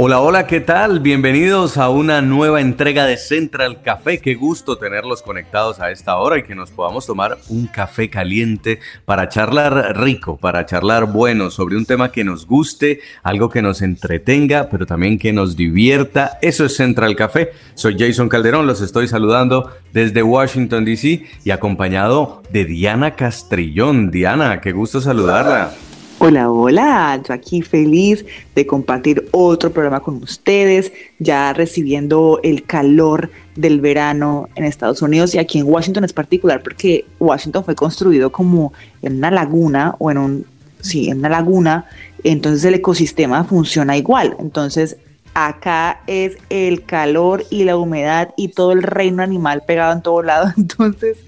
Hola, hola, ¿qué tal? Bienvenidos a una nueva entrega de Central Café. Qué gusto tenerlos conectados a esta hora y que nos podamos tomar un café caliente para charlar rico, para charlar bueno sobre un tema que nos guste, algo que nos entretenga, pero también que nos divierta. Eso es Central Café. Soy Jason Calderón, los estoy saludando desde Washington, D.C. y acompañado de Diana Castrillón. Diana, qué gusto saludarla. Hola, yo aquí feliz de compartir otro programa con ustedes, ya recibiendo el calor del verano en Estados Unidos y aquí en Washington es particular porque Washington fue construido como en una laguna o en un, sí, en una laguna, entonces el ecosistema funciona igual, entonces acá es el calor y la humedad y todo el reino animal pegado en todo lado, entonces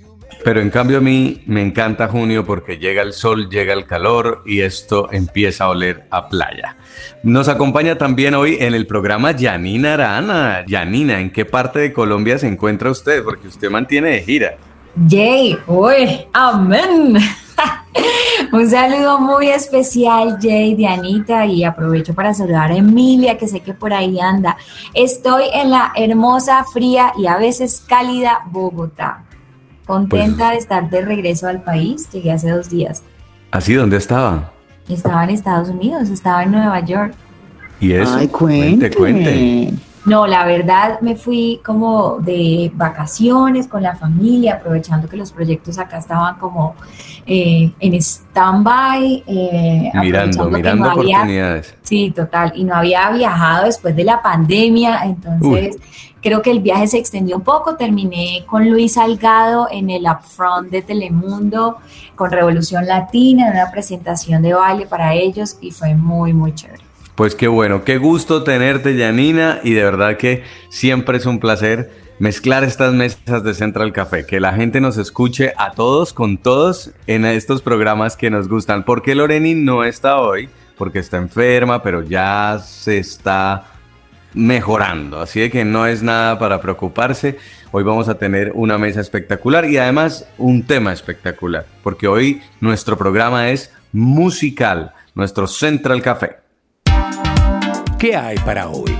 pero en cambio a mí me encanta junio porque llega el sol, llega el calor y esto empieza a oler a playa. Nos acompaña también hoy en el programa Yanina Arana. Yanina, ¿en qué parte de Colombia se encuentra usted? Porque usted mantiene de gira. Jay, uy, amén. Un saludo muy especial, Jay, Dianita, y aprovecho para saludar a Emilia, que sé que por ahí anda. Estoy en la hermosa, fría y a veces cálida Bogotá. Contenta pues de estar de regreso al país. Llegué hace dos días. ¿Así? ¿Dónde estaba? Estaba en Estados Unidos, estaba en Nueva York. ¿Y eso? Ay, cuente, cuente. No, la verdad me fui como de vacaciones con la familia, aprovechando que los proyectos acá estaban como eh, en stand-by. Eh, mirando, mirando oportunidades. Sí, total. Y no había viajado después de la pandemia, entonces creo que el viaje se extendió un poco. Terminé con Luis Salgado en el Upfront de Telemundo, con Revolución Latina, en una presentación de baile para ellos y fue muy, muy chévere. Pues qué bueno, qué gusto tenerte, Janina, y de verdad que siempre es un placer mezclar estas mesas de Central Café, que la gente nos escuche a todos con todos en estos programas que nos gustan. ¿Por qué Loreni no está hoy? Porque está enferma, pero ya se está mejorando, así de que no es nada para preocuparse. Hoy vamos a tener una mesa espectacular y además un tema espectacular, porque hoy nuestro programa es musical, nuestro Central Café. ¿Qué hay para hoy?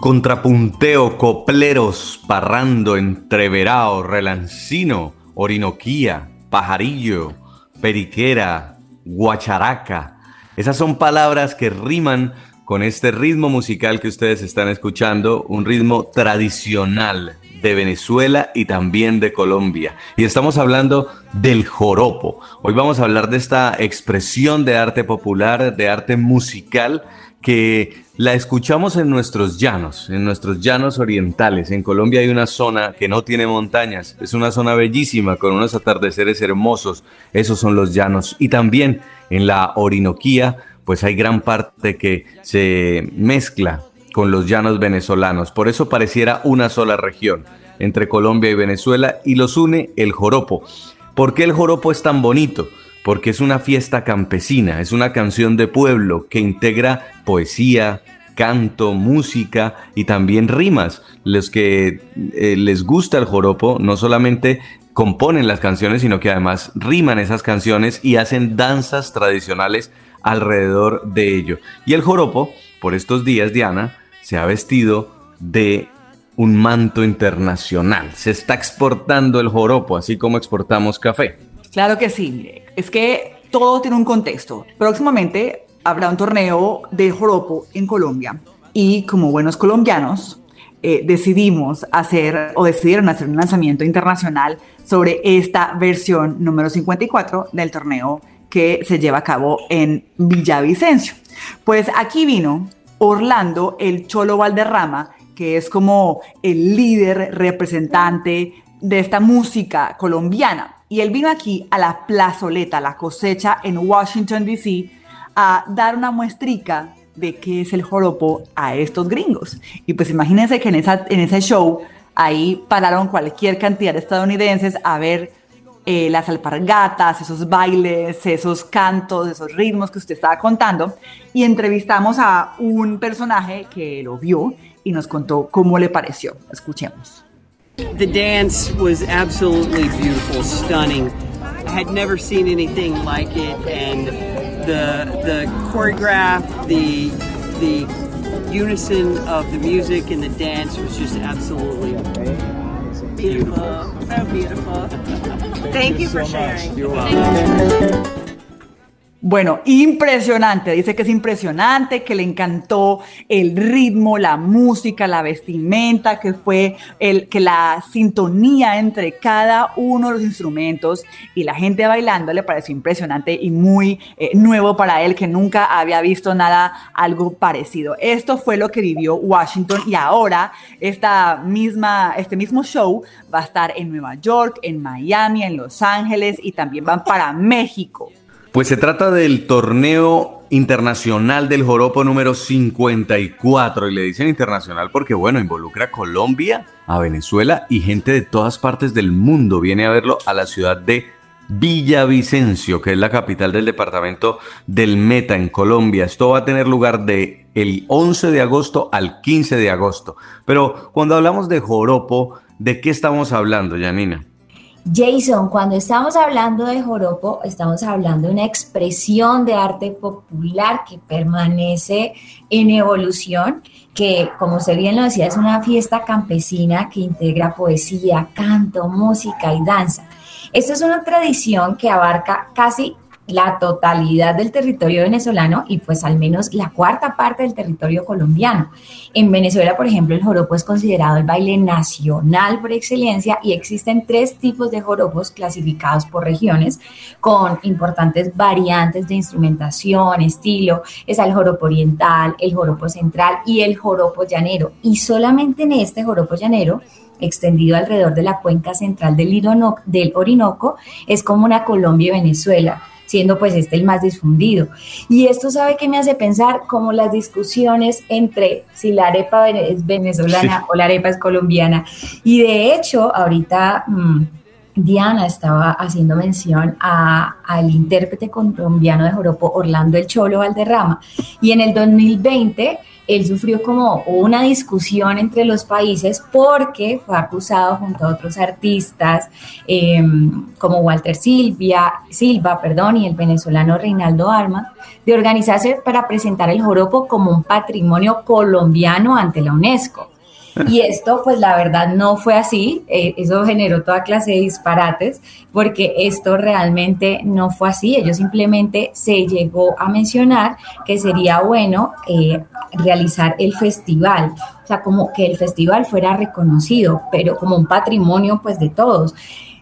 Contrapunteo, copleros, parrando, entreverao, relancino, orinoquía, pajarillo, periquera, guacharaca. Esas son palabras que riman con este ritmo musical que ustedes están escuchando, un ritmo tradicional de Venezuela y también de Colombia. Y estamos hablando del joropo. Hoy vamos a hablar de esta expresión de arte popular, de arte musical, que la escuchamos en nuestros llanos, en nuestros llanos orientales. En Colombia hay una zona que no tiene montañas, es una zona bellísima con unos atardeceres hermosos, esos son los llanos. Y también en la Orinoquía, pues hay gran parte que se mezcla con los llanos venezolanos. Por eso pareciera una sola región entre Colombia y Venezuela y los une el joropo. ¿Por qué el joropo es tan bonito? Porque es una fiesta campesina, es una canción de pueblo que integra poesía, canto, música y también rimas. Los que eh, les gusta el joropo no solamente componen las canciones, sino que además riman esas canciones y hacen danzas tradicionales alrededor de ello. Y el joropo, por estos días, Diana, se ha vestido de un manto internacional. Se está exportando el joropo, así como exportamos café. Claro que sí. Es que todo tiene un contexto. Próximamente habrá un torneo de joropo en Colombia y como buenos colombianos eh, decidimos hacer o decidieron hacer un lanzamiento internacional sobre esta versión número 54 del torneo que se lleva a cabo en Villavicencio. Pues aquí vino Orlando el Cholo Valderrama que es como el líder representante de esta música colombiana. Y él vino aquí a la plazoleta, la cosecha en Washington, D.C., a dar una muestrica de qué es el joropo a estos gringos. Y pues imagínense que en, ese show ahí pararon cualquier cantidad de estadounidenses a ver eh, las alpargatas, esos bailes, esos cantos, esos ritmos que usted estaba contando. Y entrevistamos a un personaje que lo vio y nos contó cómo le pareció. Escuchemos. The dance was absolutely beautiful, stunning. I had never seen anything like it, and the the choreograph, the the unison of the music and the dance was just absolutely beautiful. So beautiful. Thank you for sharing. Bueno, impresionante, dice que es impresionante, que le encantó el ritmo, la música, la vestimenta, que fue el que la sintonía entre cada uno de los instrumentos y la gente bailando le pareció impresionante y muy eh, nuevo para él, que nunca había visto nada algo parecido. Esto fue lo que vivió Washington y ahora esta misma, este mismo show va a estar en Nueva York, en Miami, en Los Ángeles y también van para México. Pues se trata del torneo internacional del joropo número 54 y le dicen internacional porque bueno, involucra a Colombia, a Venezuela y gente de todas partes del mundo viene a verlo a la ciudad de Villavicencio, que es la capital del departamento del Meta en Colombia. Esto va a tener lugar de el 11 de agosto al 15 de agosto. Pero cuando hablamos de joropo, ¿de qué estamos hablando, Janina? Jason, cuando estamos hablando de joropo, estamos hablando de una expresión de arte popular que permanece en evolución, que como usted bien lo decía, es una fiesta campesina que integra poesía, canto, música y danza. Esta es una tradición que abarca casi la totalidad del territorio venezolano y pues al menos la cuarta parte del territorio colombiano. En Venezuela, por ejemplo, el joropo es considerado el baile nacional por excelencia y existen tres tipos de joropos clasificados por regiones con importantes variantes de instrumentación, estilo. Es el joropo oriental, el joropo central y el joropo llanero. Y solamente en este joropo llanero extendido alrededor de la cuenca central del Orinoco, es como una Colombia y Venezuela siendo pues este el más difundido. Y esto sabe que me hace pensar como las discusiones entre si la arepa es venezolana o la arepa es colombiana. Y de hecho, ahorita... Mm, Diana estaba haciendo mención al intérprete colombiano de Joropo, Orlando El Cholo Valderrama, y en el 2020 él sufrió como una discusión entre los países porque fue acusado junto a otros artistas em, como Walter Silvia, Silva perdón, y el venezolano Reinaldo Arma de organizarse para presentar el joropo como un patrimonio colombiano ante la UNESCO. Y esto, pues la verdad no fue así, eh, eso generó toda clase de disparates, porque esto realmente no fue así, ellos simplemente se llegó a mencionar que sería bueno eh, realizar el festival, o sea, como que el festival fuera reconocido, pero como un patrimonio pues de todos.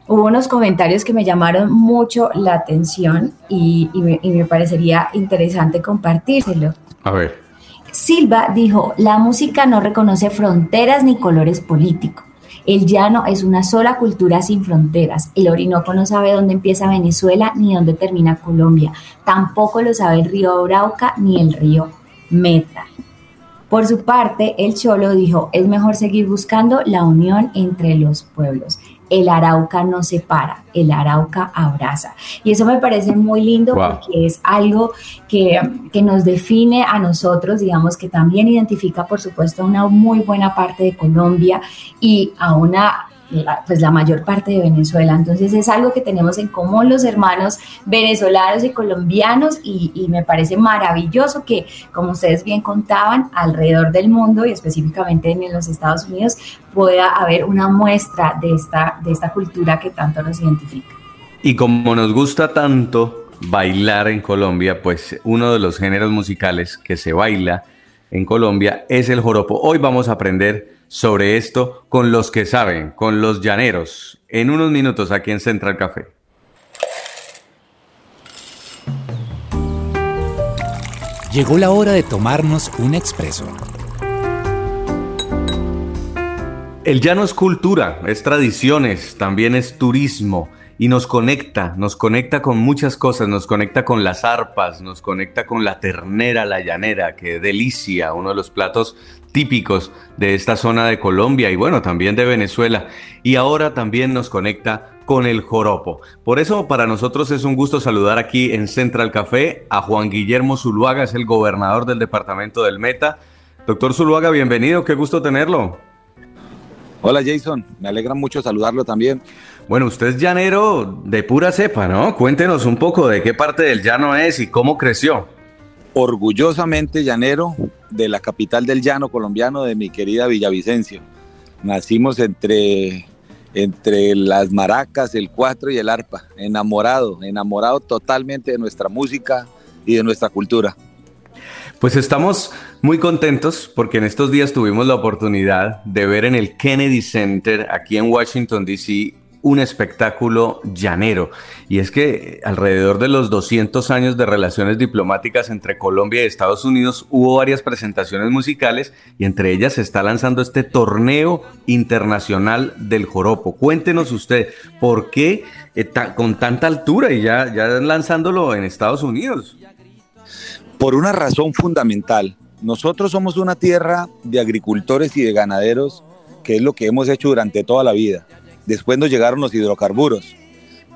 Hubo unos comentarios que me llamaron mucho la atención y, me, y me parecería interesante compartírselo. A ver. Silva dijo, la música no reconoce fronteras ni colores políticos. El llano es una sola cultura sin fronteras. El Orinoco no sabe dónde empieza Venezuela ni dónde termina Colombia. Tampoco lo sabe el río Arauca ni el río Meta. Por su parte, el Cholo dijo, es mejor seguir buscando la unión entre los pueblos el Arauca no separa, el Arauca abraza. Y eso me parece muy lindo porque es algo que, que, nos define a nosotros, digamos que también identifica, por supuesto, una muy buena parte de Colombia y a una pues la mayor parte de Venezuela. Entonces es algo que tenemos en común los hermanos venezolanos y colombianos y, y, me parece maravilloso que, como ustedes bien contaban, alrededor del mundo y específicamente en los Estados Unidos pueda haber una muestra de esta, de esta cultura que tanto nos identifica. Y como nos gusta tanto bailar en Colombia, pues uno de los géneros musicales que se baila en Colombia es el joropo. Hoy vamos a aprender sobre esto con los que saben, con los llaneros, en unos minutos aquí en Central Café. Llegó la hora de tomarnos un expreso El llano es cultura, es tradiciones, también es turismo y nos conecta, nos conecta con muchas cosas, nos conecta con las arpas, nos conecta con la ternera, la llanera, que delicia, uno de los platos típicos de esta zona de Colombia y bueno, también de Venezuela. Y ahora también nos conecta con el joropo. Por eso para nosotros es un gusto saludar aquí en Central Café a Juan Guillermo Zuluaga, es el gobernador del departamento del Meta. Doctor Zuluaga, bienvenido, qué gusto tenerlo. Hola Jason, me alegra mucho saludarlo también. Bueno, usted es llanero de pura cepa, ¿no? Cuéntenos un poco de qué parte del llano es y cómo creció. Orgullosamente llanero de la capital del llano colombiano, de mi querida Villavicencio. Nacimos entre, entre las maracas, el cuatro y el arpa. Enamorado, enamorado totalmente de nuestra música y de nuestra cultura. Pues estamos muy contentos porque en estos días tuvimos la oportunidad de ver en el Kennedy Center aquí en Washington, D.C., un espectáculo llanero. Y es que alrededor de los 200 años de relaciones diplomáticas entre Colombia y Estados Unidos hubo varias presentaciones musicales y entre ellas se está lanzando este torneo internacional del joropo. Cuéntenos usted, ¿por qué eh, con tanta altura y ya, ya lanzándolo en Estados Unidos? por una razón fundamental. Nosotros somos una tierra de agricultores y de ganaderos, que es lo que hemos hecho durante toda la vida. Después nos llegaron los hidrocarburos,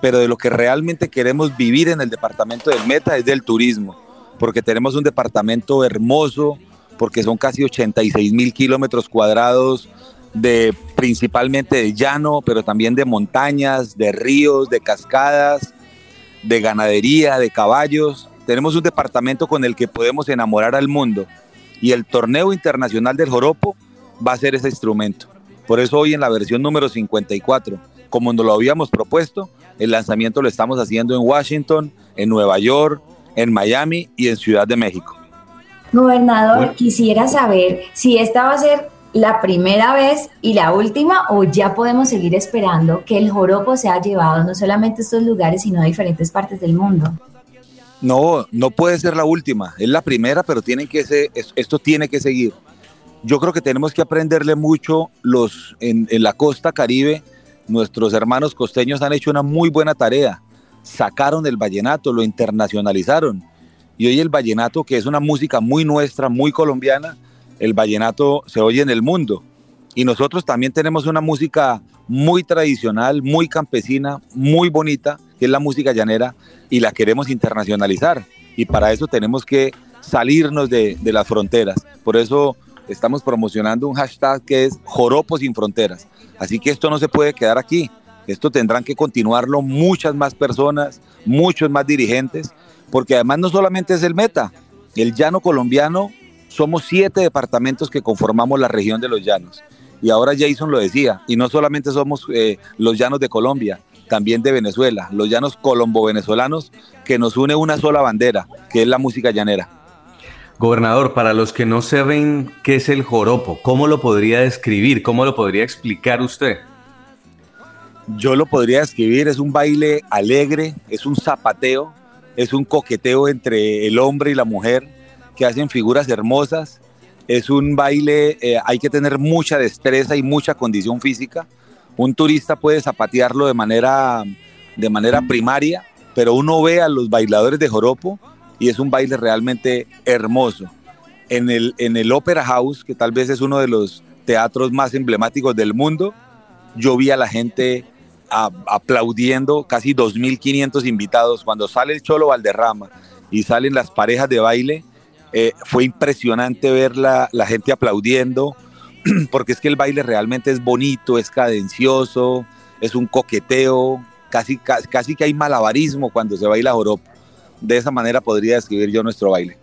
pero de lo que realmente queremos vivir en el departamento del Meta es del turismo, porque tenemos un departamento hermoso, porque son casi 86 mil kilómetros cuadrados de principalmente de llano, pero también de montañas, de ríos, de cascadas, de ganadería, de caballos. Tenemos un departamento con el que podemos enamorar al mundo y el torneo internacional del joropo va a ser ese instrumento. Por eso hoy en la versión número 54, como nos lo habíamos propuesto, el lanzamiento lo estamos haciendo en Washington, en Nueva York, en Miami y en Ciudad de México. Gobernador, quisiera saber si esta va a ser la primera vez y la última o ya podemos seguir esperando que el joropo sea llevado no solamente a estos lugares, sino a diferentes partes del mundo. No, no puede ser la última. Es la primera, pero tienen que ser, esto tiene que seguir. Yo creo que tenemos que aprenderle mucho los en, en la costa caribe. Nuestros hermanos costeños han hecho una muy buena tarea. Sacaron el vallenato, lo internacionalizaron. Y hoy el vallenato, que es una música muy nuestra, muy colombiana, el vallenato se oye en el mundo. Y nosotros también tenemos una música muy tradicional, muy campesina, muy bonita, que es la música llanera, y la queremos internacionalizar. Y para eso tenemos que salirnos de, de las fronteras. Por eso estamos promocionando un hashtag que es Joropo sin Fronteras. Así que esto no se puede quedar aquí. Esto tendrán que continuarlo muchas más personas, muchos más dirigentes, porque además no solamente es el meta, el llano colombiano, somos siete departamentos que conformamos la región de los llanos. Y ahora Jason lo decía, y no solamente somos eh, los llanos de Colombia, también de Venezuela, los llanos colombo-venezolanos, que nos une una sola bandera, que es la música llanera. Gobernador, para los que no saben qué es el joropo, ¿cómo lo podría describir? ¿Cómo lo podría explicar usted? Yo lo podría describir, es un baile alegre, es un zapateo, es un coqueteo entre el hombre y la mujer que hacen figuras hermosas. Es un baile, eh, hay que tener mucha destreza y mucha condición física un turista puede zapatearlo de manera, de manera primaria, pero uno ve a los bailadores de joropo y es un baile realmente hermoso. En el, en el Opera House, que tal vez es uno de los teatros más emblemáticos del mundo, yo vi a la gente aplaudiendo, casi 2.500 invitados. Cuando sale el Cholo Valderrama y salen las parejas de baile, eh, fue impresionante ver la, la gente aplaudiendo, porque es que el baile realmente es bonito, es cadencioso, es un coqueteo, casi, casi, que hay malabarismo cuando se baila joropo. De esa manera podría describir yo nuestro baile.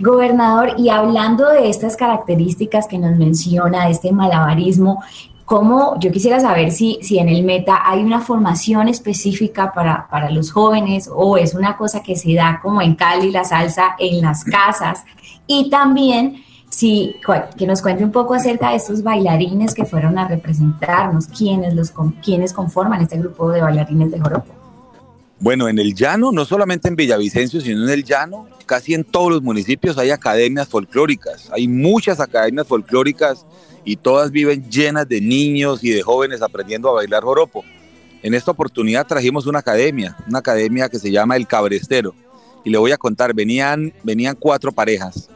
Gobernador, y hablando de estas características que nos menciona, de este malabarismo, ¿cómo, yo quisiera saber si, si en el Meta hay una formación específica para, para los jóvenes o es una cosa que se da como en Cali la salsa en las casas? Y también Sí, que nos cuente un poco acerca de estos bailarines que fueron a representarnos, quiénes, los, quiénes conforman este grupo de bailarines de joropo. Bueno, en el llano, no solamente en Villavicencio, sino en el llano, casi en todos los municipios hay academias folclóricas. Hay muchas academias folclóricas y todas viven llenas de niños y de jóvenes aprendiendo a bailar joropo. En esta oportunidad trajimos una academia, una academia que se llama El Cabrestero. Y le voy a contar, venían, venían cuatro parejas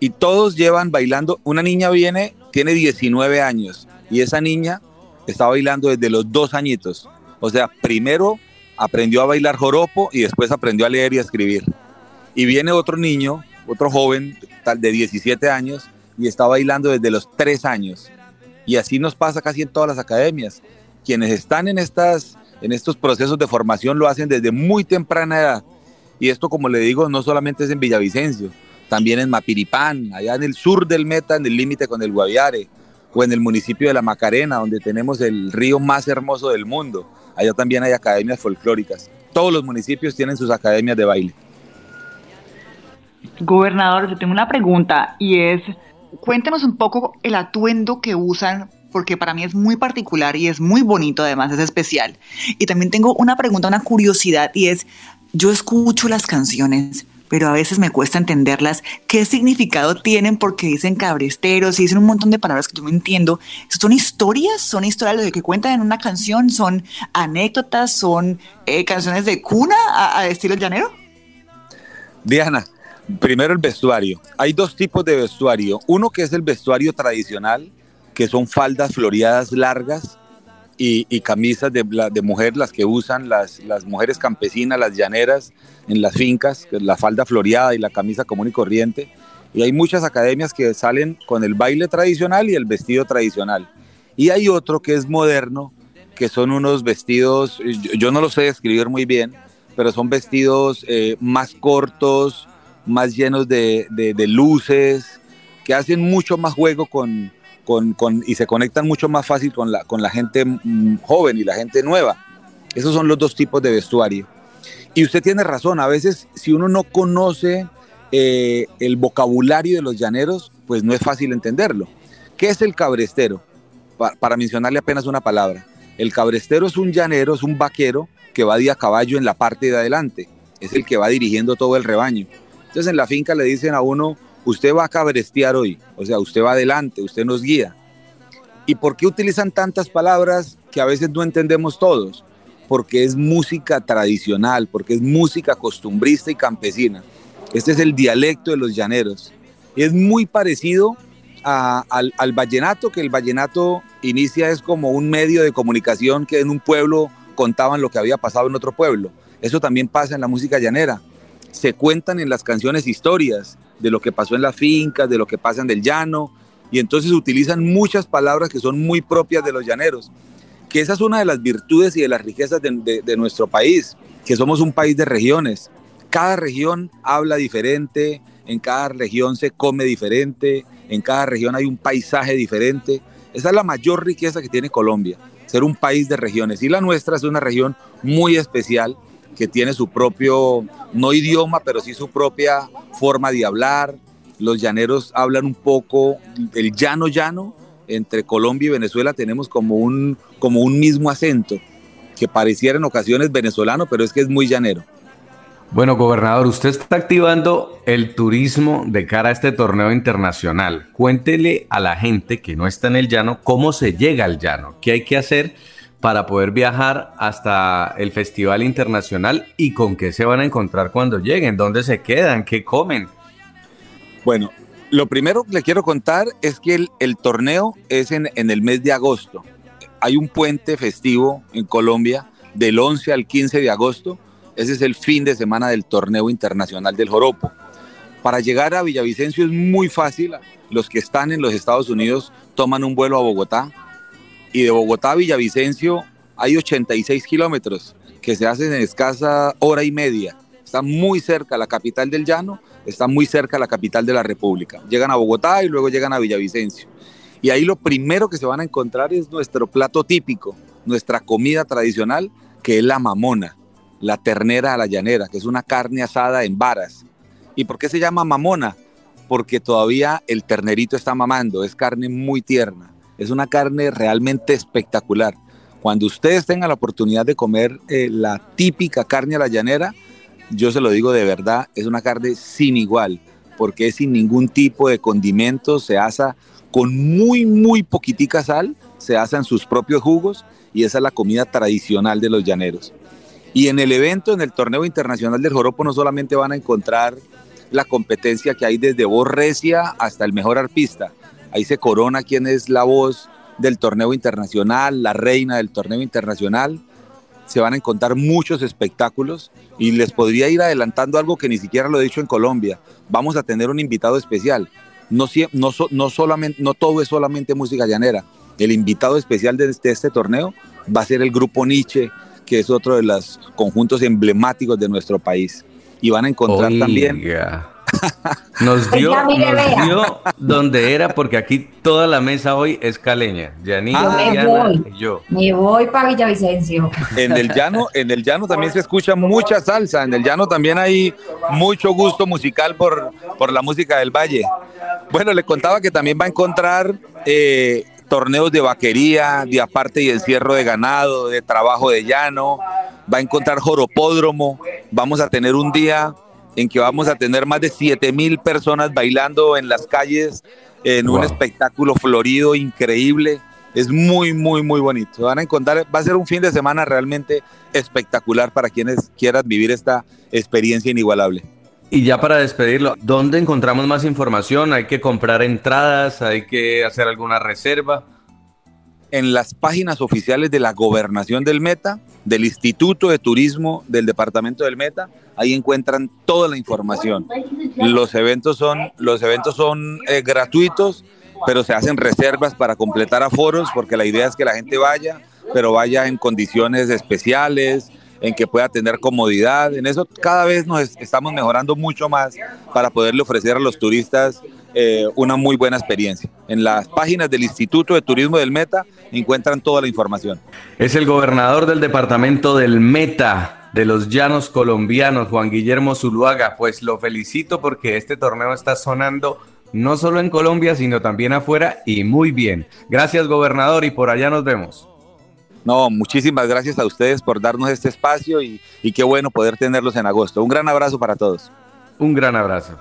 y todos llevan bailando. Una niña viene, tiene 19 años y esa niña está bailando desde los dos añitos. O sea, primero aprendió a bailar joropo y después aprendió a leer y a escribir. Y viene otro niño, otro joven tal de 17 años y está bailando desde los tres años. Y así nos pasa casi en todas las academias. Quienes están en, estas, en estos procesos de formación lo hacen desde muy temprana edad. Y esto, como le digo, no solamente es en Villavicencio, también en Mapiripán, allá en el sur del Meta, en el límite con el Guaviare, o en el municipio de La Macarena, donde tenemos el río más hermoso del mundo. Allá también hay academias folclóricas. Todos los municipios tienen sus academias de baile. Gobernador, yo tengo una pregunta y es, cuéntenos un poco el atuendo que usan porque para mí es muy particular y es muy bonito, además es especial. Y también tengo una pregunta, una curiosidad, y es, yo escucho las canciones, pero a veces me cuesta entenderlas, qué significado tienen, porque dicen cabresteros y dicen un montón de palabras que yo no entiendo. ¿Son historias? ¿Son historias de que cuentan en una canción? ¿Son anécdotas? ¿Son eh, canciones de cuna a, estilo llanero? Diana, primero el vestuario. Hay dos tipos de vestuario. Uno que es el vestuario tradicional, que son faldas floreadas largas, y, camisas de, mujer, las que usan las, las mujeres campesinas, las llaneras, en las fincas, la falda floreada y la camisa común y corriente. Y hay muchas academias que salen con el baile tradicional y el vestido tradicional. Y hay otro que es moderno, que son unos vestidos, yo, no lo sé describir muy bien, pero son vestidos eh, más cortos, más llenos de, de, luces, que hacen mucho más juego con, y se conectan mucho más fácil con la, con la gente mm, joven y la gente nueva. Esos son los dos tipos de vestuario. Y usted tiene razón, a veces si uno no conoce eh, el vocabulario de los llaneros, pues no es fácil entenderlo. ¿Qué es el cabrestero? para mencionarle apenas una palabra. El cabrestero es un llanero, es un vaquero que va de a caballo en la parte de adelante. Es el que va dirigiendo todo el rebaño. Entonces en la finca le dicen a uno, usted va a cabrestear hoy. O sea, usted va adelante, usted nos guía. ¿Y por qué utilizan tantas palabras que a veces no entendemos todos? porque es música tradicional, porque es música costumbrista y campesina. Este es el dialecto de los llaneros. Es muy parecido al, al, vallenato, que el vallenato inicia es como un medio de comunicación que en un pueblo contaban lo que había pasado en otro pueblo. Eso también pasa en la música llanera. Se cuentan en las canciones historias de lo que pasó en las fincas, de lo que pasa en el llano, y entonces utilizan muchas palabras que son muy propias de los llaneros que esa es una de las virtudes y de las riquezas de, nuestro país, que somos un país de regiones. Cada región habla diferente, en cada región se come diferente, en cada región hay un paisaje diferente. Esa es la mayor riqueza que tiene Colombia, ser un país de regiones. Y la nuestra es una región muy especial que tiene su propio, no idioma, pero sí su propia forma de hablar. Los llaneros hablan un poco el llano llano, entre Colombia y Venezuela tenemos como un, como un mismo acento, que pareciera en ocasiones venezolano, pero es que es muy llanero. Bueno, gobernador, usted está activando el turismo de cara a este torneo internacional. Cuéntele a la gente que no está en el llano cómo se llega al llano, qué hay que hacer para poder viajar hasta el Festival Internacional y con qué se van a encontrar cuando lleguen, dónde se quedan, qué comen. Bueno, lo primero que le quiero contar es que el, torneo es en, el mes de agosto. Hay un puente festivo en Colombia del 11 al 15 de agosto. Ese es el fin de semana del torneo internacional del Joropo. Para llegar a Villavicencio es muy fácil. Los que están en los Estados Unidos toman un vuelo a Bogotá y de Bogotá a Villavicencio hay 86 kilómetros que se hacen en escasa hora y media. Está muy cerca la capital del llano está muy cerca la capital de la República. Llegan a Bogotá y luego llegan a Villavicencio. Y ahí lo primero que se van a encontrar es nuestro plato típico, nuestra comida tradicional, que es la mamona, la ternera a la llanera, que es una carne asada en varas. ¿Y por qué se llama mamona? Porque todavía el ternerito está mamando, es carne muy tierna, es una carne realmente espectacular. Cuando ustedes tengan la oportunidad de comer eh, la típica carne a la llanera, yo se lo digo de verdad, es una carne sin igual, porque es sin ningún tipo de condimento, se asa con muy, muy poquitica sal, se asa en sus propios jugos y esa es la comida tradicional de los llaneros. Y en el evento, en el torneo internacional del joropo, no solamente van a encontrar la competencia que hay desde voz recia hasta el mejor arpista. Ahí se corona quién es la voz del torneo internacional, la reina del torneo internacional. Se van a encontrar muchos espectáculos y les podría ir adelantando algo que ni siquiera lo he dicho en Colombia. Vamos a tener un invitado especial. No, no, no, solamente, no todo es solamente música llanera. El invitado especial de este, este torneo va a ser el grupo Nietzsche, que es otro de los conjuntos emblemáticos de nuestro país. Y van a encontrar también Nos dio, nos dio donde era, porque aquí toda la mesa hoy es caleña. Yanina, ah, yo. Me voy para Villavicencio. En el llano, en el llano también se escucha mucha salsa. En el llano también hay mucho gusto musical por, por la música del valle. Bueno, le contaba que también va a encontrar eh, torneos de vaquería, de aparte y encierro de ganado, de trabajo de llano. Va a encontrar joropódromo. Vamos a tener un día en que vamos a tener más de 7 mil personas bailando en las calles en un espectáculo florido increíble. Es muy, muy, muy bonito. Van a encontrar, va a ser un fin de semana realmente espectacular para quienes quieran vivir esta experiencia inigualable. Y ya para despedirlo, ¿dónde encontramos más información? ¿Hay que comprar entradas? ¿Hay que hacer alguna reserva? En las páginas oficiales de la Gobernación del Meta, del Instituto de Turismo del Departamento del Meta, ahí encuentran toda la información. Los eventos son, los eventos son eh, gratuitos, pero se hacen reservas para completar aforos, porque la idea es que la gente vaya, pero vaya en condiciones especiales, en que pueda tener comodidad. En eso cada vez nos estamos mejorando mucho más para poderle ofrecer a los turistas eh, una muy buena experiencia. En las páginas del Instituto de Turismo del Meta encuentran toda la información. Es el gobernador del departamento del Meta, de los llanos colombianos, Juan Guillermo Zuluaga. Pues lo felicito porque este torneo está sonando no solo en Colombia, sino también afuera y muy bien. Gracias, gobernador, y por allá nos vemos. No, muchísimas gracias a ustedes por darnos este espacio y, qué bueno poder tenerlos en agosto. Un gran abrazo para todos. Un gran abrazo.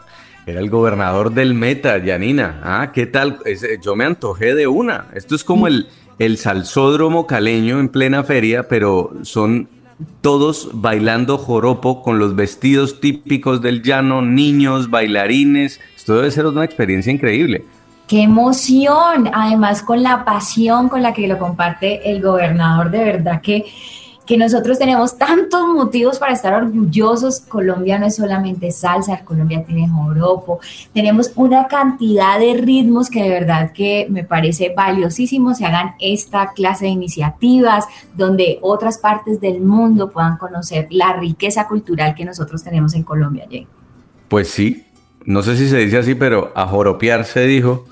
Era el gobernador del Meta, Yanina. Ah, ¿qué tal? yo me antojé de una. Esto es como el, el salsódromo caleño en plena feria, pero son todos bailando joropo con los vestidos típicos del llano, niños, bailarines. Esto debe ser una experiencia increíble. ¡Qué emoción! Además, con la pasión con la que lo comparte el gobernador, de verdad que que nosotros tenemos tantos motivos para estar orgullosos. Colombia no es solamente salsa, Colombia tiene joropo, tenemos una cantidad de ritmos que de verdad que me parece valiosísimo se hagan esta clase de iniciativas donde otras partes del mundo puedan conocer la riqueza cultural que nosotros tenemos en Colombia, Jay. Pues sí, no sé si se dice así, pero a joropear se dijo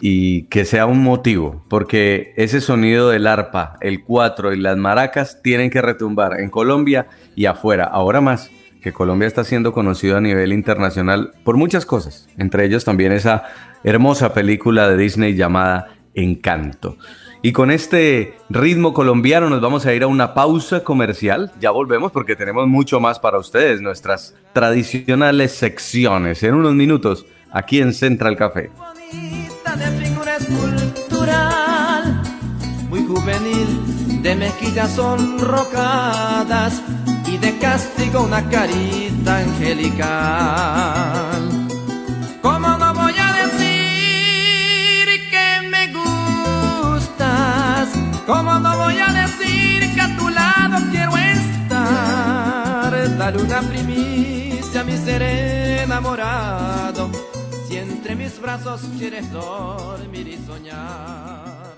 y que sea un motivo, porque ese sonido del arpa, el cuatro y las maracas tienen que retumbar en Colombia y afuera, ahora más que Colombia está siendo conocido a nivel internacional por muchas cosas, entre ellos también esa hermosa película de Disney llamada Encanto. Y con este ritmo colombiano nos vamos a ir a una pausa comercial. Ya volvemos porque tenemos mucho más para ustedes, nuestras tradicionales secciones. En unos minutos, aquí en Central Café de figura escultural, muy juvenil, de mejillas sonrocadas y de castigo una carita angelical. ¿Cómo no voy a decir que me gustas? ¿Cómo no voy a decir que a tu lado quiero estar? Dale una primicia a mi ser enamorado mis brazos quieres dormir y soñar.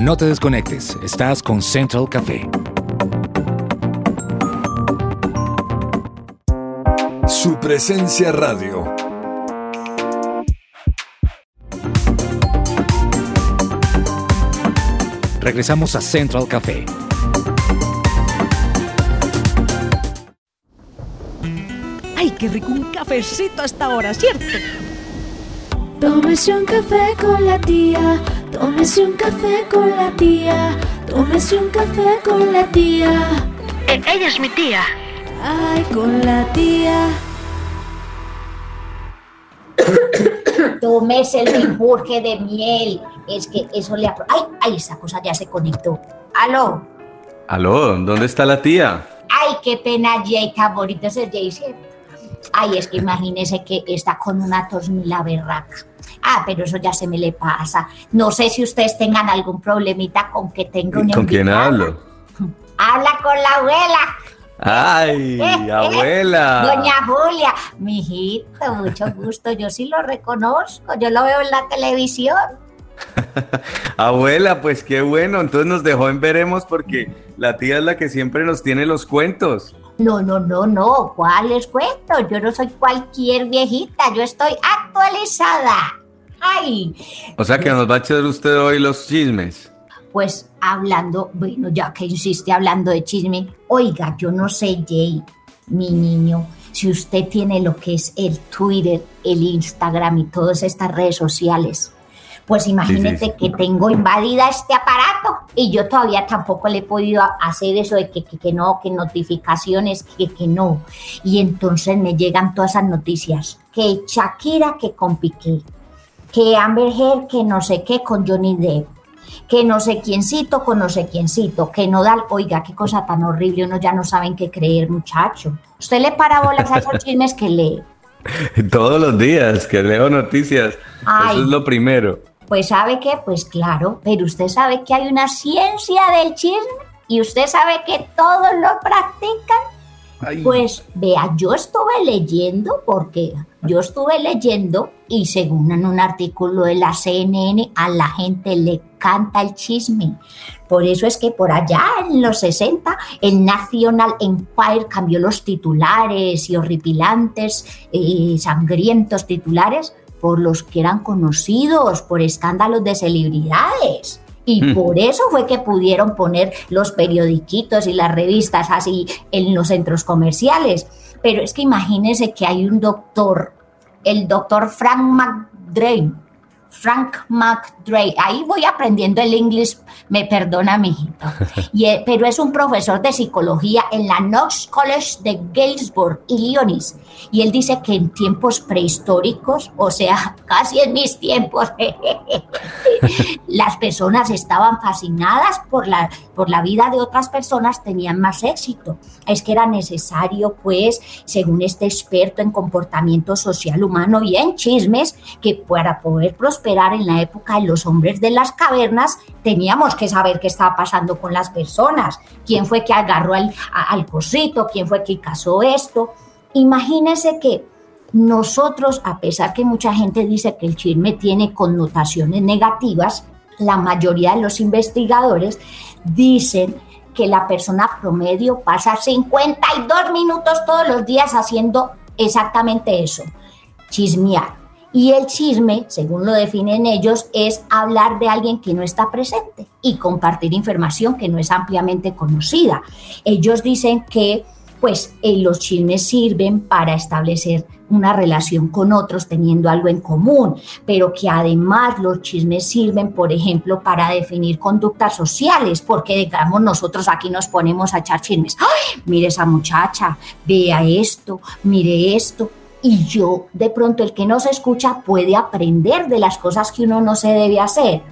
No te desconectes, estás con Central Café. Su presencia radio. Regresamos a Central Café. Qué rico un cafecito hasta ahora, ¿cierto? Tómese un café con la tía Tómese un café con la tía, tómese un café con la tía. E-, ella es mi tía. Ay, con la tía. Tómese el menjurje de miel. Es que eso le... apro- ¡Ay! ¡Ay! Esa cosa ya se conectó. ¡Aló! Aló, ¿dónde está la tía? ¡Ay, qué pena, Jay! Tan bonito ese Jay, ¿cierto? Ay, es que imagínese que está con una tos ni la berraca. Ah, pero eso ya se me le pasa. No sé si ustedes tengan algún problemita con que tenga una ¿Con quién hablo? Habla con la abuela. ¡Ay, Eh, abuela! Doña Julia, mijito, mucho gusto. Yo sí lo reconozco, yo lo veo en la televisión. Abuela, pues qué bueno. Entonces nos dejó en veremos porque la tía es la que siempre nos tiene los cuentos. No, no, no, no, ¿cuáles cuento? Yo no soy cualquier viejita, yo estoy actualizada. Ay, O sea que nos va a echar usted hoy los chismes. pues hablando, bueno, ya que insiste hablando de chisme, oiga, yo no sé, Jay, mi niño, si usted tiene lo que es el Twitter, el Instagram y todas estas redes sociales. Pues imagínate sí. que tengo invadida este aparato y yo todavía tampoco le he podido hacer eso de que, que, que no, que notificaciones, que, que no. Y entonces me llegan todas esas noticias. Que Shakira que con Piqué, que Amber Heard que no sé qué con Johnny Depp, que no sé quiéncito con no sé quiéncito, que no da, oiga, qué cosa tan horrible, uno ya no saben qué creer, muchacho. Usted le para bolas a esos chismes que lee. Todos los días que leo noticias. Ay. Eso es lo primero. Pues sabe que, pues claro, pero usted sabe que hay una ciencia del chisme y usted sabe que todos lo practican. Ay. Pues vea, yo estuve leyendo, porque yo estuve leyendo y según en un artículo de la CNN, a la gente le canta el chisme. Por eso es que por allá en los 60 el National Empire cambió los titulares y horripilantes, eh, sangrientos titulares por los que eran conocidos por escándalos de celebridades. Y Mm. por eso fue que pudieron poner los periodiquitos y las revistas así en los centros comerciales. Pero es que imagínense que hay un doctor, el doctor Frank McDrain, Frank McDray, ahí voy aprendiendo el inglés, me perdona mi hijito. Y, eh, pero es un profesor de psicología en la Knox College de Galesburg, Illinois. Y él dice que en tiempos prehistóricos, o sea, casi en mis tiempos, las personas estaban fascinadas por la, por la vida de otras personas, tenían más éxito. Es que era necesario, pues, según este experto en comportamiento social humano y en chismes, que para poder prosperar en la época de los hombres de las cavernas, teníamos que saber qué estaba pasando con las personas, quién fue que agarró al, al cosito, quién fue que casó esto. Imagínense que nosotros, a pesar que mucha gente dice que el chisme tiene connotaciones negativas, la mayoría de los investigadores dicen que la persona promedio pasa 52 minutos todos los días haciendo exactamente eso, chismear. Y el chisme, según lo definen ellos, es hablar de alguien que no está presente y compartir información que no es ampliamente conocida. Ellos dicen que pues eh, los chismes sirven para establecer una relación con otros teniendo algo en común, pero que además los chismes sirven, por ejemplo, para definir conductas sociales, porque digamos nosotros aquí nos ponemos a echar chismes. ¡Ay! Mire esa muchacha, vea esto, mire esto. Y yo, de pronto, el que no se escucha puede aprender de las cosas que uno no se debe hacer.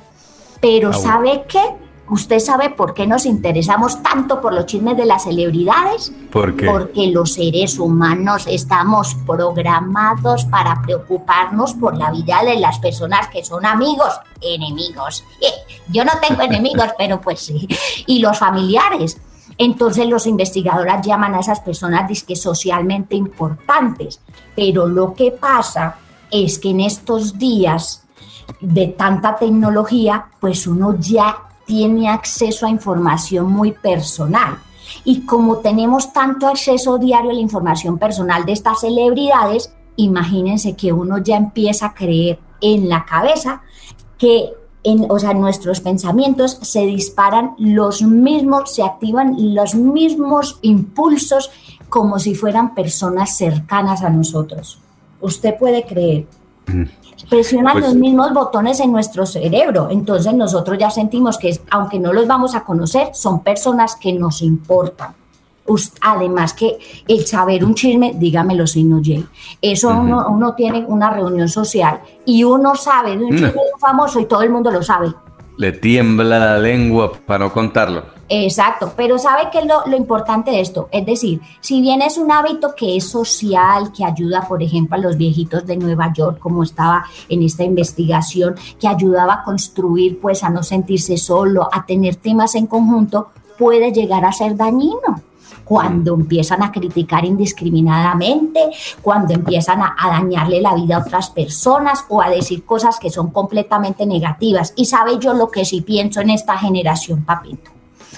Pero Ah, bueno. ¿sabe qué? ¿Usted sabe por qué nos interesamos tanto por los chismes de las celebridades? ¿Por qué? Porque los seres humanos estamos programados para preocuparnos por la vida de las personas que son amigos, enemigos. Eh, Yo no tengo enemigos, pero pues sí. Y los familiares. Entonces los investigadores llaman a esas personas disque socialmente importantes. Pero lo que pasa es que en estos días de tanta tecnología, pues uno ya tiene acceso a información muy personal. Y como tenemos tanto acceso diario a la información personal de estas celebridades, imagínense que uno ya empieza a creer en la cabeza que en, o sea, nuestros pensamientos se disparan los mismos, se activan los mismos impulsos como si fueran personas cercanas a nosotros. Usted puede creer. presionan Pues- los mismos botones en nuestro cerebro. Entonces nosotros ya sentimos que, aunque no los vamos a conocer, son personas que nos importan. Además que el saber un chisme, dígamelo si no, Jay. Eso uno, uno tiene una reunión social y uno sabe de un Mm. chisme famoso y todo el mundo lo sabe. Le tiembla la lengua para no contarlo. Exacto, pero ¿sabe qué es lo, lo importante de esto? Es decir, si bien es un hábito que es social, que ayuda, por ejemplo, a los viejitos de Nueva York, como estaba en esta investigación, que ayudaba a construir, pues, a no sentirse solo, a tener temas en conjunto, puede llegar a ser dañino. Cuando empiezan a criticar indiscriminadamente, cuando empiezan a, a dañarle la vida a otras personas o a decir cosas que son completamente negativas. Y sabe yo lo que sí pienso en esta generación, papito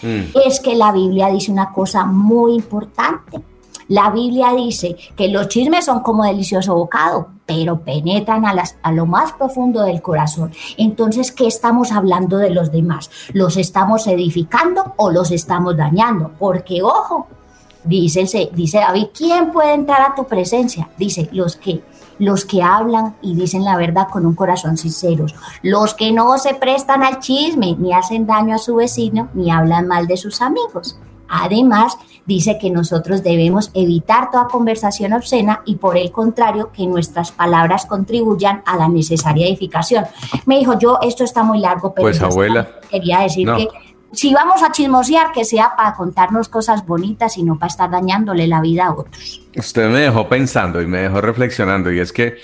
Mm. es que la Biblia dice una cosa muy importante. La Biblia dice que los chismes son como delicioso bocado, pero penetran a, las- a lo más profundo del corazón. Entonces, ¿qué estamos hablando de los demás? ¿Los estamos edificando o los estamos dañando? Porque, ojo, dice, dice David, ¿quién puede entrar a tu presencia? Dice, los que los que hablan y dicen la verdad con un corazón sincero, los que no se prestan al chisme, ni hacen daño a su vecino, ni hablan mal de sus amigos. Además, dice que nosotros debemos evitar toda conversación obscena y por el contrario, que nuestras palabras contribuyan a la necesaria edificación. Me dijo, yo, esto está muy largo, pero Pues, abuela, quería decir no. que si vamos a chismosear, que sea para contarnos cosas bonitas y no para estar dañándole la vida a otros. Usted me dejó pensando y me dejó reflexionando y es que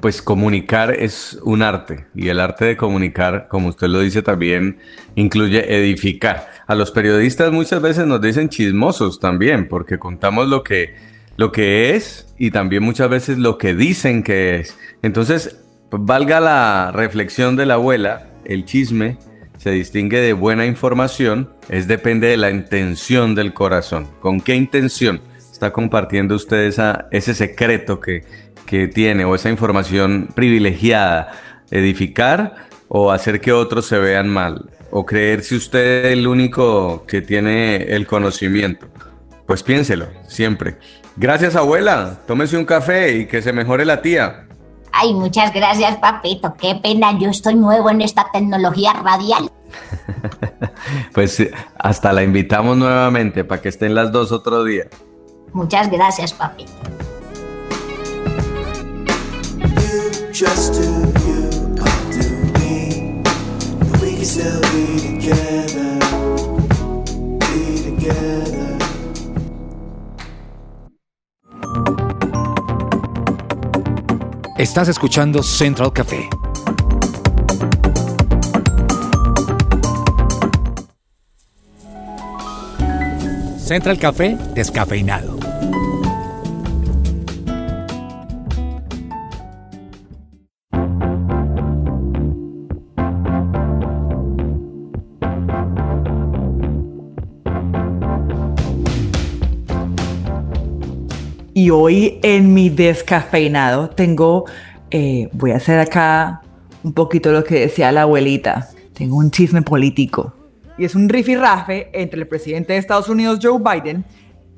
pues comunicar es un arte y el arte de comunicar, como usted lo dice también, incluye edificar. A los periodistas muchas veces nos dicen chismosos también porque contamos lo que lo que es y también muchas veces lo que dicen que es. Entonces, valga la reflexión de la abuela, el chisme se distingue de buena información, es depende de la intención del corazón. ¿Con qué intención está compartiendo usted esa, ese secreto que, que tiene o esa información privilegiada? ¿Edificar o hacer que otros se vean mal? ¿O creerse usted el único que tiene el conocimiento? Pues piénselo, siempre. Gracias abuela, tómese un café y que se mejore la tía. Ay, muchas gracias, papito. Qué pena, yo estoy nuevo en esta tecnología radial. Pues eh, hasta la invitamos nuevamente para que estén las dos otro día. Muchas gracias, papito. Just do you, I'll do me. And we can still be Estás escuchando Central Café. Central Café descafeinado. Y hoy en mi descafeinado tengo, eh, voy a hacer acá un poquito lo que decía la abuelita. Tengo un chisme político. Y es un rifirrafe entre el presidente de Estados Unidos, Joe Biden,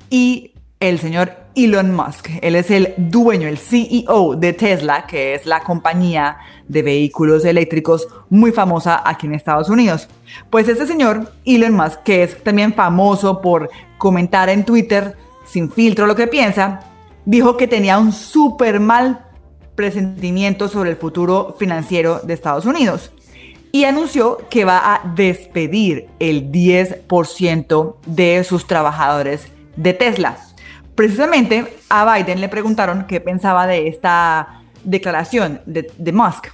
y el señor Elon Musk. Él es el dueño, el CEO de Tesla, que es la compañía de vehículos eléctricos muy famosa aquí en Estados Unidos. Pues este señor, Elon Musk, que es también famoso por comentar en Twitter sin filtro lo que piensa, dijo que tenía un súper mal presentimiento sobre el futuro financiero de Estados Unidos y anunció que va a despedir el 10% de sus trabajadores de Tesla. Precisamente a Biden le preguntaron qué pensaba de esta declaración de, de Musk.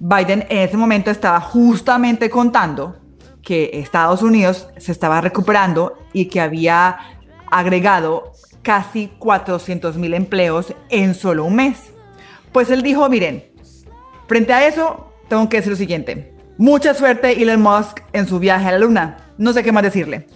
Biden en ese momento estaba justamente contando que Estados Unidos se estaba recuperando y que había agregado casi 400 mil empleos en solo un mes. Pues él dijo, miren, frente a eso tengo que decir lo siguiente. Mucha suerte Elon Musk en su viaje a la luna. No sé qué más decirle.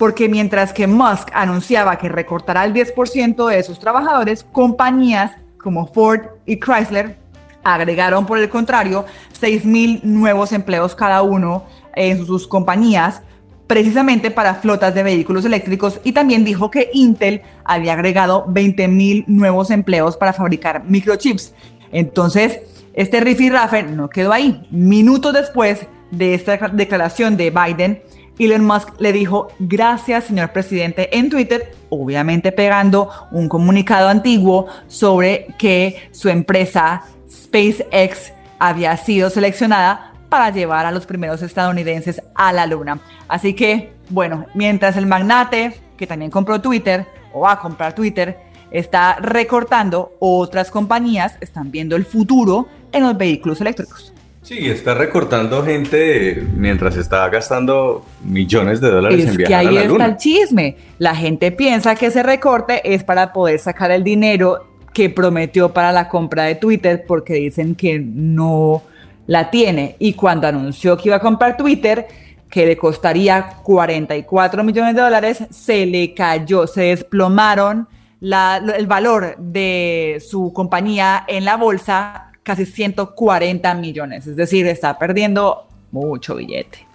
Porque mientras que Musk anunciaba que recortará el 10% de sus trabajadores, compañías como Ford y Chrysler agregaron por el contrario 6 mil nuevos empleos cada uno en sus compañías precisamente para flotas de vehículos eléctricos y también dijo que Intel había agregado 20 mil nuevos empleos para fabricar microchips. Entonces, este rifirrafe no quedó ahí. Minutos después de esta declaración de Biden, Elon Musk le dijo gracias señor presidente en Twitter, obviamente pegando un comunicado antiguo sobre que su empresa SpaceX había sido seleccionada para llevar a los primeros estadounidenses a la luna. Así que, bueno, mientras el magnate, que también compró Twitter, o va a comprar Twitter, está recortando, otras compañías están viendo el futuro en los vehículos eléctricos. Sí, está recortando gente mientras está gastando millones de dólares en Es viajar que ahí a la está luna. el chisme. La gente piensa que ese recorte es para poder sacar el dinero que prometió para la compra de Twitter porque dicen que no la tiene. Y cuando anunció que iba a comprar Twitter, que le costaría 44 millones de dólares, se le cayó, se desplomaron la- el valor de su compañía en la bolsa casi 140 millones. Es decir, está perdiendo mucho billete.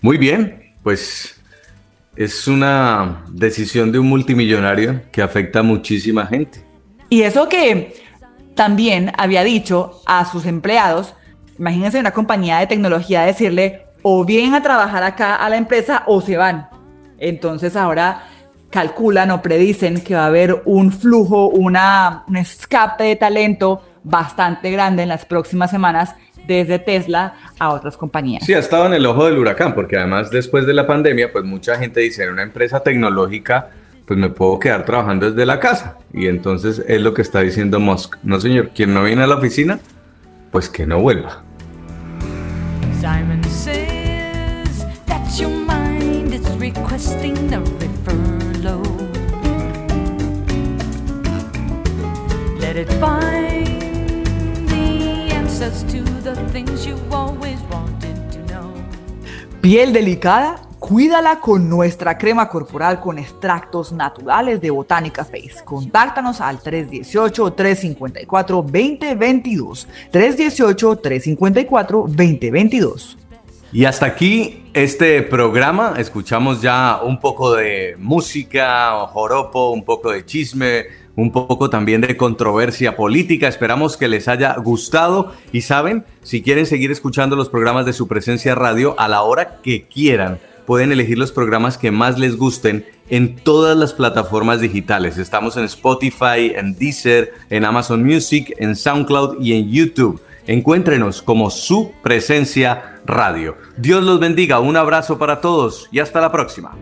Muy bien, pues es una decisión de un multimillonario que afecta a muchísima gente. Y eso que también había dicho a sus empleados, imagínense una compañía de tecnología decirle o vienen a trabajar acá a la empresa o se van. Entonces ahora calculan o predicen que va a haber un flujo, una, un escape de talento bastante grande en las próximas semanas desde Tesla a otras compañías. Sí, ha estado en el ojo del huracán, porque además después de la pandemia, pues mucha gente dice, en una empresa tecnológica, pues me puedo quedar trabajando desde la casa. Y entonces es lo que está diciendo Musk. No, señor, quien no viene a la oficina, pues que no vuelva. Simon says that your mind is requesting a furlough. Let it find the answers to the things you always wanted to know. Piel delicada, cuídala con nuestra crema corporal con extractos naturales de Botánica Face. Contáctanos al 318-354-2022. 318-354-2022. Y hasta aquí este programa. Escuchamos ya un poco de música, joropo, un poco de chisme, un poco también de controversia política. Esperamos que les haya gustado. Y saben, si quieren seguir escuchando los programas de su presencia radio a la hora que quieran, pueden elegir los programas que más les gusten en todas las plataformas digitales. Estamos en Spotify, en Deezer, en Amazon Music, en SoundCloud y en YouTube. Encuéntrenos como su presencia radio. Dios los bendiga, un abrazo para todos y hasta la próxima.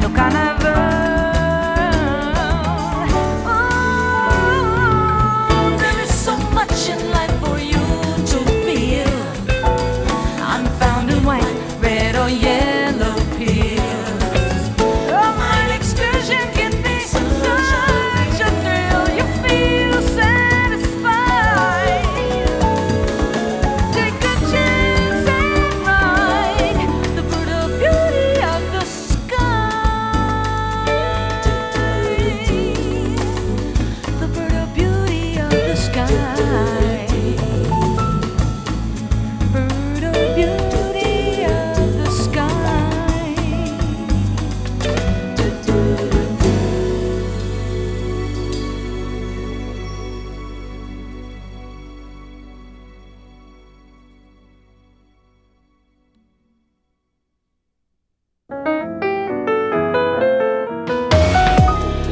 Tocar na